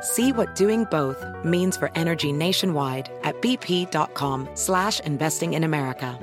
See what doing both means for energy nationwide at bp.com slash investing in America.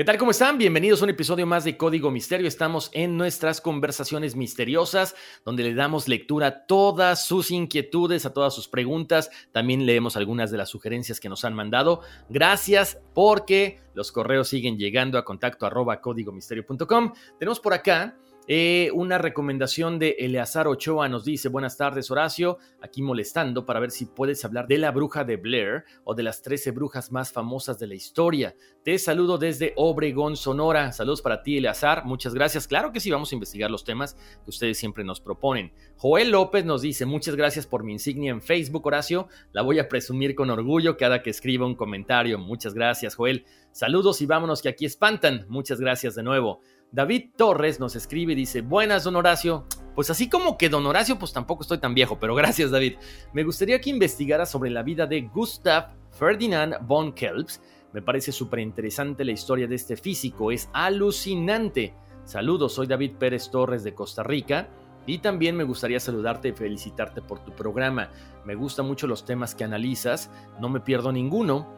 ¿Qué tal? ¿Cómo están? Bienvenidos a un episodio más de Código Misterio. Estamos en nuestras conversaciones misteriosas, donde le damos lectura a todas sus inquietudes, a todas sus preguntas. También leemos algunas de las sugerencias que nos han mandado. Gracias porque los correos siguen llegando a contacto arroba códigomisterio.com. Tenemos por acá eh, una recomendación de Eleazar Ochoa nos dice, buenas tardes Horacio, aquí molestando para ver si puedes hablar de la bruja de Blair o de las 13 brujas más famosas de la historia. Te saludo desde Obregón, Sonora. Saludos para ti Eleazar, muchas gracias. Claro que sí, vamos a investigar los temas que ustedes siempre nos proponen. Joel López nos dice, muchas gracias por mi insignia en Facebook Horacio, la voy a presumir con orgullo cada que escriba un comentario. Muchas gracias Joel. Saludos y vámonos que aquí espantan. Muchas gracias de nuevo. David Torres nos escribe y dice, buenas, don Horacio. Pues así como que don Horacio, pues tampoco estoy tan viejo, pero gracias David. Me gustaría que investigara sobre la vida de Gustav Ferdinand von Kelps. Me parece súper interesante la historia de este físico, es alucinante. Saludos, soy David Pérez Torres de Costa Rica. Y también me gustaría saludarte y felicitarte por tu programa. Me gustan mucho los temas que analizas, no me pierdo ninguno.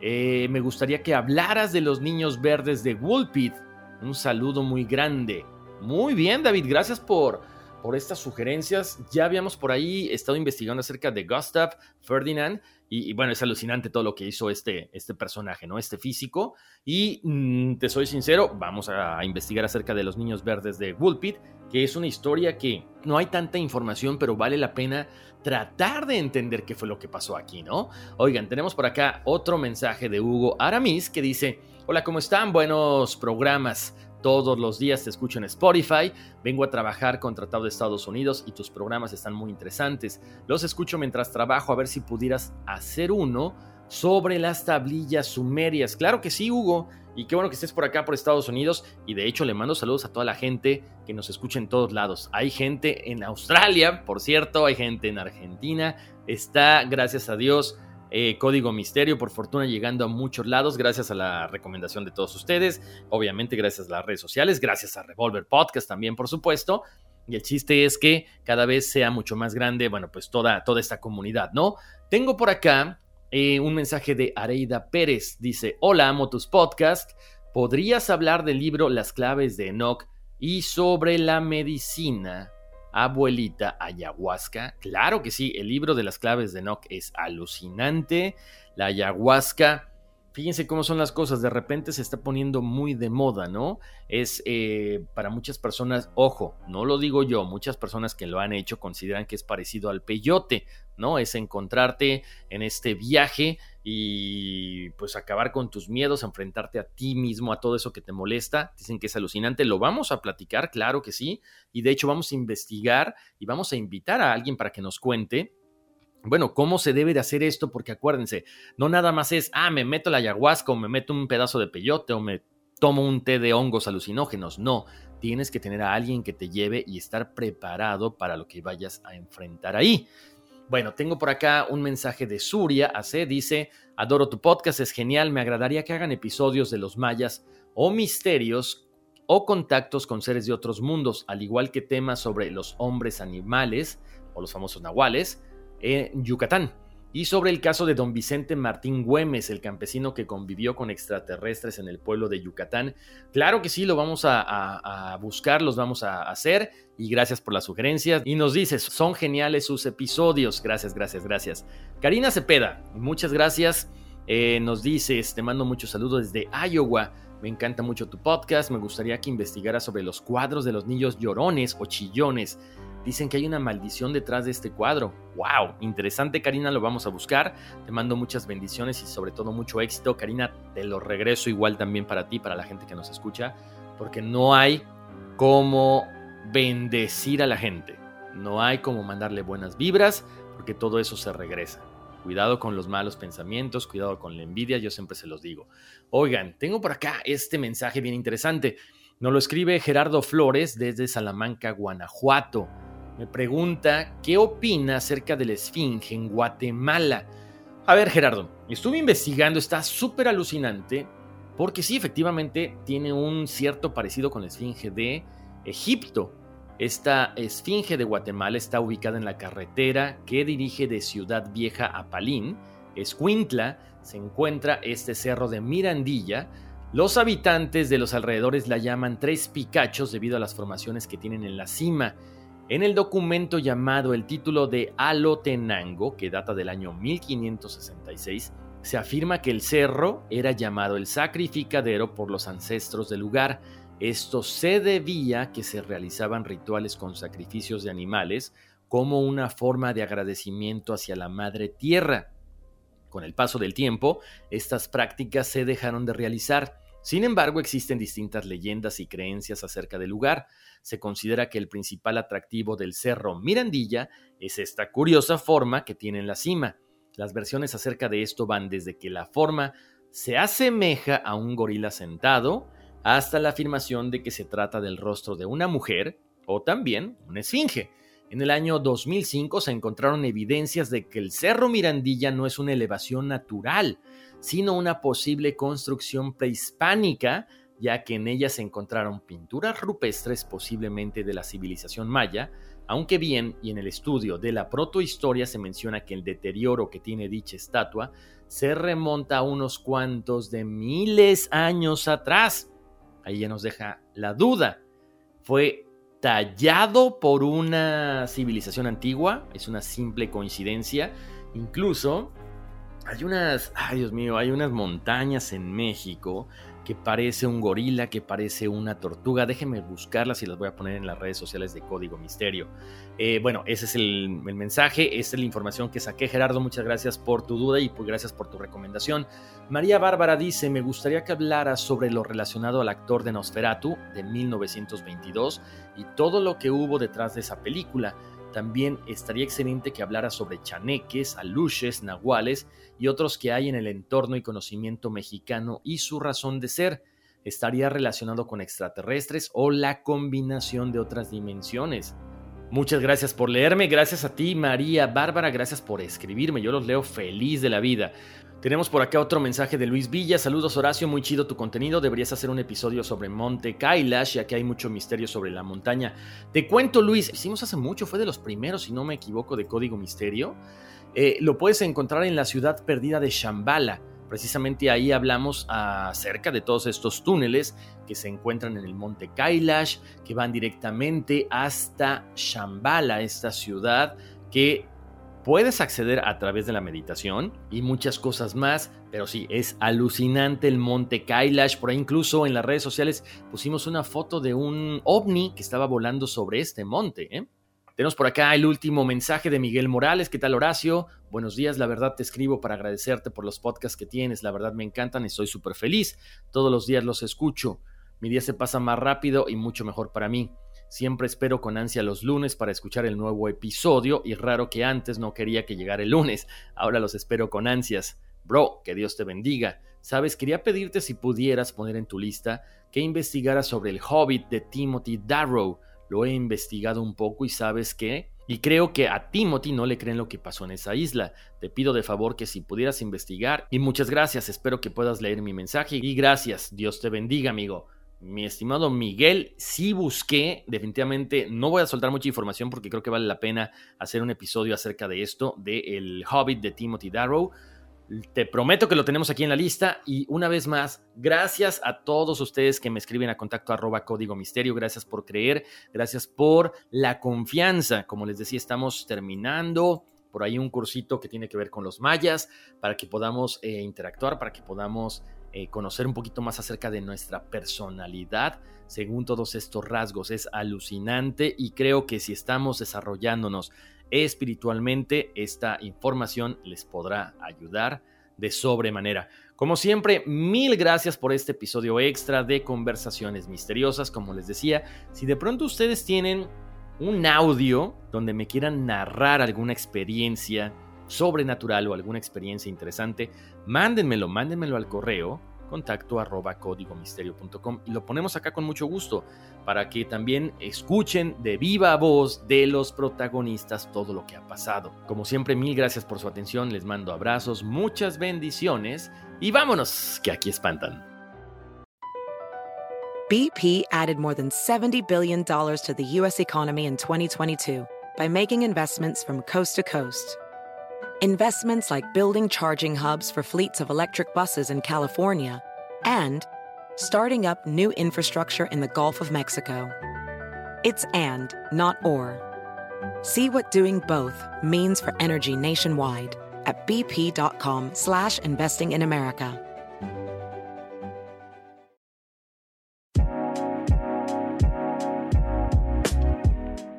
Eh, me gustaría que hablaras de los niños verdes de Woolpit un saludo muy grande. Muy bien, David, gracias por, por estas sugerencias. Ya habíamos por ahí estado investigando acerca de Gustav Ferdinand y, bueno, es alucinante todo lo que hizo este, este personaje, ¿no? Este físico. Y mm, te soy sincero, vamos a investigar acerca de los niños verdes de Woolpit, que es una historia que no hay tanta información, pero vale la pena tratar de entender qué fue lo que pasó aquí, ¿no? Oigan, tenemos por acá otro mensaje de Hugo Aramis que dice, hola, ¿cómo están? Buenos programas. Todos los días te escucho en Spotify. Vengo a trabajar con Tratado de Estados Unidos y tus programas están muy interesantes. Los escucho mientras trabajo a ver si pudieras hacer uno sobre las tablillas sumerias. Claro que sí, Hugo. Y qué bueno que estés por acá, por Estados Unidos. Y de hecho, le mando saludos a toda la gente que nos escucha en todos lados. Hay gente en Australia, por cierto, hay gente en Argentina. Está, gracias a Dios, eh, Código Misterio, por fortuna llegando a muchos lados, gracias a la recomendación de todos ustedes, obviamente gracias a las redes sociales, gracias a Revolver Podcast también, por supuesto. Y el chiste es que cada vez sea mucho más grande, bueno, pues toda, toda esta comunidad, ¿no? Tengo por acá eh, un mensaje de Areida Pérez. Dice, hola, amo tus podcasts. ¿Podrías hablar del libro Las claves de Enoch y sobre la medicina? Abuelita ayahuasca? Claro que sí, el libro de las claves de Enoch es alucinante. La ayahuasca, fíjense cómo son las cosas, de repente se está poniendo muy de moda, ¿no? Es eh, para muchas personas, ojo, no lo digo yo, muchas personas que lo han hecho consideran que es parecido al peyote, ¿no? Es encontrarte en este viaje y pues acabar con tus miedos, enfrentarte a ti mismo, a todo eso que te molesta. Dicen que es alucinante, lo vamos a platicar, claro que sí, y de hecho vamos a investigar y vamos a invitar a alguien para que nos cuente. Bueno, ¿cómo se debe de hacer esto? Porque acuérdense, no nada más es, ah, me meto la ayahuasca o me meto un pedazo de peyote o me tomo un té de hongos alucinógenos. No, tienes que tener a alguien que te lleve y estar preparado para lo que vayas a enfrentar ahí. Bueno, tengo por acá un mensaje de Suria AC, dice, adoro tu podcast, es genial, me agradaría que hagan episodios de los mayas o misterios o contactos con seres de otros mundos, al igual que temas sobre los hombres animales o los famosos nahuales en Yucatán y sobre el caso de don Vicente Martín Güemes, el campesino que convivió con extraterrestres en el pueblo de Yucatán. Claro que sí, lo vamos a, buscar, los vamos a hacer y gracias por las sugerencias. Y nos dices, son geniales sus episodios. Gracias, gracias, gracias. Karina Cepeda, muchas gracias. Eh, nos dices, te mando muchos saludos desde Iowa. Me encanta mucho tu podcast. Me gustaría que investigaras sobre los cuadros de los niños llorones o chillones. Dicen que hay una maldición detrás de este cuadro. ¡Wow! Interesante, Karina, lo vamos a buscar. Te mando muchas bendiciones y sobre todo mucho éxito. Karina, te lo regreso igual también para ti, para la gente que nos escucha, porque no hay como bendecir a la gente. No hay como mandarle buenas vibras, porque todo eso se regresa. Cuidado con los malos pensamientos, cuidado con la envidia, yo siempre se los digo. Oigan, tengo por acá este mensaje bien interesante. Nos lo escribe Gerardo Flores desde Salamanca, Guanajuato. Me pregunta qué opina acerca de la Esfinge en Guatemala. A ver, Gerardo, estuve investigando, está súper alucinante, porque sí, efectivamente, tiene un cierto parecido con la Esfinge de Egipto. Esta esfinge de Guatemala está ubicada en la carretera que dirige de Ciudad Vieja a Palín. Escuintla se encuentra este cerro de Mirandilla. Los habitantes de los alrededores la llaman Tres Picachos debido a las formaciones que tienen en la cima. En el documento llamado el título de Alotenango, que data del año 1566, se afirma que el cerro era llamado el sacrificadero por los ancestros del lugar. Esto se debía que se realizaban rituales con sacrificios de animales como una forma de agradecimiento hacia la madre tierra. Con el paso del tiempo, estas prácticas se dejaron de realizar. Sin embargo, existen distintas leyendas y creencias acerca del lugar. Se considera que el principal atractivo del cerro Mirandilla es esta curiosa forma que tiene en la cima. Las versiones acerca de esto van desde que la forma se asemeja a un gorila sentado, hasta la afirmación de que se trata del rostro de una mujer o también una esfinge. En el año 2005 se encontraron evidencias de que el Cerro Mirandilla no es una elevación natural, sino una posible construcción prehispánica, ya que en ella se encontraron pinturas rupestres posiblemente de la civilización maya, aunque bien y en el estudio de la protohistoria se menciona que el deterioro que tiene dicha estatua se remonta a unos cuantos de miles años atrás. Ahí ya nos deja la duda. Fue tallado por una civilización antigua, es una simple coincidencia. Incluso hay unas, ay Dios mío, hay unas montañas en México que parece un gorila, que parece una tortuga. Déjenme buscarlas y las voy a poner en las redes sociales de Código Misterio. Eh, bueno, ese es el, mensaje, esa es la información que saqué. Gerardo, muchas gracias por tu duda y pues gracias por tu recomendación. María Bárbara dice, me gustaría que hablara sobre lo relacionado al actor de Nosferatu de 1922 y todo lo que hubo detrás de esa película. También estaría excelente que hablara sobre chaneques, aluches, nahuales y otros que hay en el entorno y conocimiento mexicano y su razón de ser. Estaría relacionado con extraterrestres o la combinación de otras dimensiones. Muchas gracias por leerme, gracias a ti María Bárbara, gracias por escribirme, yo los leo feliz de la vida. Tenemos por acá otro mensaje de Luis Villa. Saludos Horacio, muy chido tu contenido. Deberías hacer un episodio sobre Monte Kailash, ya que hay mucho misterio sobre la montaña. Te cuento Luis, hicimos hace mucho, fue de los primeros, si no me equivoco, de Código Misterio. Eh, lo puedes encontrar en la ciudad perdida de Shambhala. Precisamente ahí hablamos acerca de todos estos túneles que se encuentran en el monte Kailash, que van directamente hasta Shambhala, esta ciudad que Puedes acceder a través de la meditación y muchas cosas más, pero sí, es alucinante el monte Kailash. Por ahí incluso en las redes sociales pusimos una foto de un ovni que estaba volando sobre este monte. ¿eh? Tenemos por acá el último mensaje de Miguel Morales. ¿Qué tal, Horacio? Buenos días, la verdad te escribo para agradecerte por los podcasts que tienes. La verdad me encantan, estoy súper feliz. Todos los días los escucho. Mi día se pasa más rápido y mucho mejor para mí. Siempre espero con ansia los lunes para escuchar el nuevo episodio y raro que antes no quería que llegara el lunes. Ahora los espero con ansias. Bro, que Dios te bendiga. Sabes, quería pedirte si pudieras poner en tu lista que investigara sobre el Hobbit de Timothy Darrow. Lo he investigado un poco y sabes qué? Y creo que a Timothy no le creen lo que pasó en esa isla. Te pido de favor que si pudieras investigar. Y muchas gracias, espero que puedas leer mi mensaje. Y gracias, Dios te bendiga, amigo mi estimado Miguel, sí busqué, definitivamente no voy a soltar mucha información porque creo que vale la pena hacer un episodio acerca de esto, de El Hobbit de Timothy Darrow. Te prometo que lo tenemos aquí en la lista y una vez más, gracias a todos ustedes que me escriben a contacto arroba código misterio, gracias por creer, gracias por la confianza. Como les decía, estamos terminando por ahí un cursito que tiene que ver con los mayas, para que podamos eh, interactuar, para que podamos eh, conocer un poquito más acerca de nuestra personalidad según todos estos rasgos. Es alucinante y creo que si estamos desarrollándonos espiritualmente, esta información les podrá ayudar de sobremanera. Como siempre, mil gracias por este episodio extra de Conversaciones Misteriosas. Como les decía, si de pronto ustedes tienen un audio donde me quieran narrar alguna experiencia sobrenatural o alguna experiencia interesante, mándenmelo, mándenmelo al correo contacto arroba códigomisterio.com y lo ponemos acá con mucho gusto para que también escuchen de viva voz de los protagonistas todo lo que ha pasado. Como siempre, mil gracias por su atención, les mando abrazos, muchas bendiciones y vámonos, que aquí espantan. BP added more than $70 billion to the U.S. economy in 2022 by making investments from coast to coast. Investments like building charging hubs for fleets of electric buses in California and starting up new infrastructure in the Gulf of Mexico. It's and, not or. See what doing both means for energy nationwide at bp.com slash investing in America.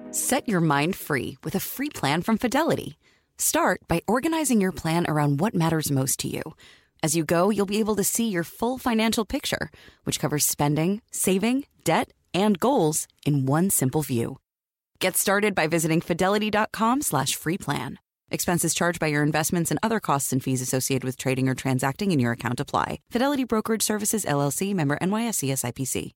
Set your mind free with a free plan from Fidelity. Start by organizing your plan around what matters most to you. As you go, you'll be able to see your full financial picture, which covers spending, saving, debt, and goals in one simple view. Get started by visiting fidelity.com slash free plan. Expenses charged by your investments and other costs and fees associated with trading or transacting in your account apply. Fidelity Brokerage Services, LLC, member NYSE SIPC.